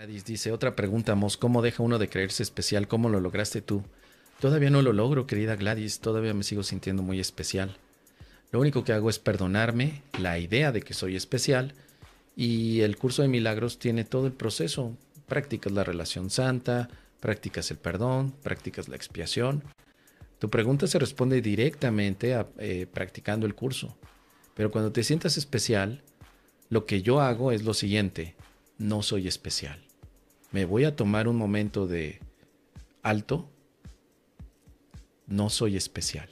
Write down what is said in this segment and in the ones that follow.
Gladys dice, otra pregunta, Mos, ¿cómo deja uno de creerse especial? ¿Cómo lo lograste tú? Todavía no lo logro, querida Gladys, todavía me sigo sintiendo muy especial. Lo único que hago es perdonarme la idea de que soy especial y el curso de milagros tiene todo el proceso. Practicas la relación santa, practicas el perdón, practicas la expiación. Tu pregunta se responde directamente eh, practicando el curso. Pero cuando te sientas especial, lo que yo hago es lo siguiente, no soy especial. Me voy a tomar un momento de alto, no soy especial.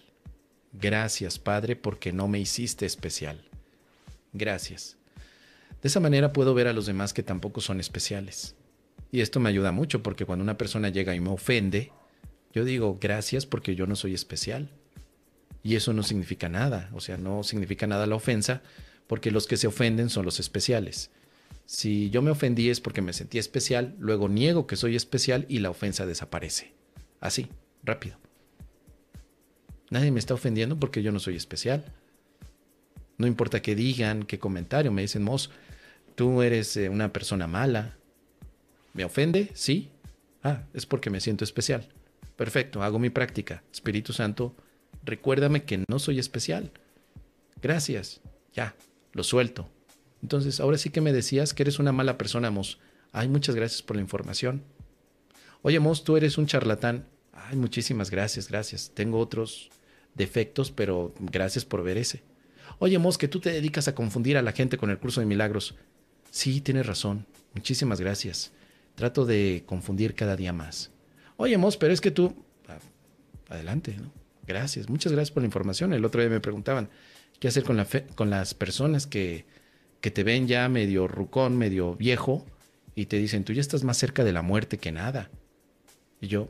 Gracias, Padre, porque no me hiciste especial. Gracias. De esa manera puedo ver a los demás que tampoco son especiales. Y esto me ayuda mucho porque cuando una persona llega y me ofende, yo digo gracias porque yo no soy especial. Y eso no significa nada, o sea, no significa nada la ofensa porque los que se ofenden son los especiales. Si yo me ofendí es porque me sentí especial, luego niego que soy especial y la ofensa desaparece. Así, rápido. Nadie me está ofendiendo porque yo no soy especial. No importa qué digan, qué comentario, me dicen, Mos, tú eres eh, una persona mala. ¿Me ofende? Sí. Ah, es porque me siento especial. Perfecto, hago mi práctica. Espíritu Santo, recuérdame que no soy especial. Gracias. Ya, lo suelto. Entonces, ahora sí que me decías que eres una mala persona, Mos. Ay, muchas gracias por la información. Oye, Mos, tú eres un charlatán. Ay, muchísimas gracias, gracias. Tengo otros defectos, pero gracias por ver ese. Oye, Mos, que tú te dedicas a confundir a la gente con el curso de milagros. Sí, tienes razón. Muchísimas gracias. Trato de confundir cada día más. Oye, Mos, pero es que tú... Ah, adelante, ¿no? Gracias. Muchas gracias por la información. El otro día me preguntaban, ¿qué hacer con, la con las personas que, que te ven ya medio rucón, medio viejo, y te dicen, tú ya estás más cerca de la muerte que nada? Y yo,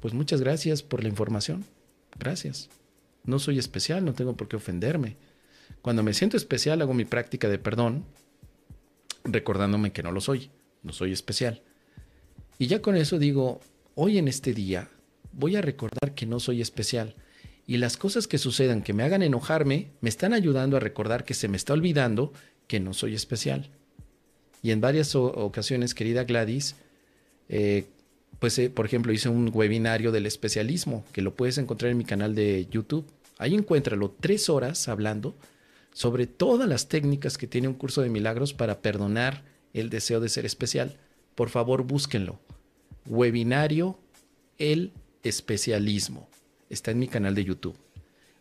pues muchas gracias por la información. Gracias. No soy especial, no tengo por qué ofenderme. Cuando me siento especial hago mi práctica de perdón, recordándome que no lo soy, no soy especial. Y ya con eso digo, hoy en este día voy a recordar que no soy especial. Y las cosas que sucedan que me hagan enojarme me están ayudando a recordar que se me está olvidando que no soy especial. Y en varias ocasiones, querida Gladys, eh, pues, eh, por ejemplo, hice un webinario del especialismo, que lo puedes encontrar en mi canal de YouTube. Ahí encuéntralo, tres horas hablando sobre todas las técnicas que tiene un curso de milagros para perdonar el deseo de ser especial. Por favor, búsquenlo. Webinario El Especialismo. Está en mi canal de YouTube.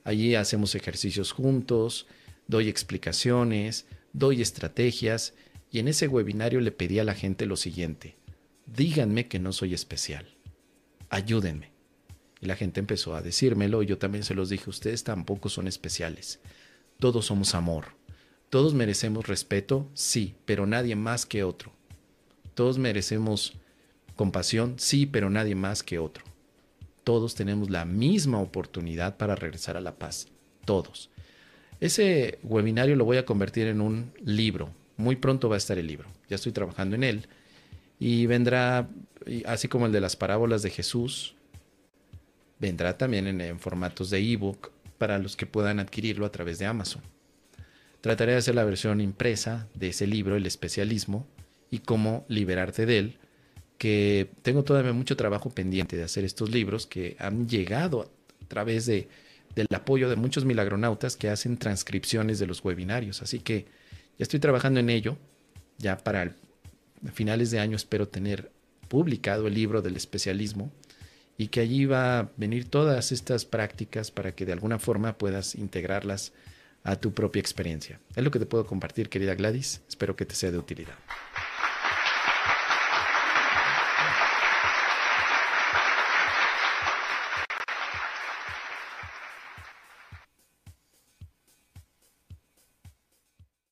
Allí hacemos ejercicios juntos, doy explicaciones, doy estrategias y en ese webinario le pedí a la gente lo siguiente díganme que no soy especial, ayúdenme. Y la gente empezó a decírmelo y yo también se los dije, ustedes tampoco son especiales, todos somos amor, todos merecemos respeto, sí, pero nadie más que otro. Todos merecemos compasión, sí, pero nadie más que otro. Todos tenemos la misma oportunidad para regresar a la paz, todos. Ese webinario lo voy a convertir en un libro. Muy pronto va a estar el libro. Ya estoy trabajando en él y vendrá, así como el de las parábolas de Jesús, vendrá también en, formatos de ebook para los que puedan adquirirlo a través de Amazon. Trataré de hacer la versión impresa de ese libro, El especialismo, y cómo liberarte de él, que tengo todavía mucho trabajo pendiente de hacer estos libros que han llegado a través de, del apoyo de muchos milagronautas que hacen transcripciones de los webinarios. Así que ya estoy trabajando en ello, ya para el finales de año espero tener publicado el libro del especialismo y que allí va a venir todas estas prácticas para que de alguna forma puedas integrarlas a tu propia experiencia. Es lo que te puedo compartir, querida Gladys. Espero que te sea de utilidad.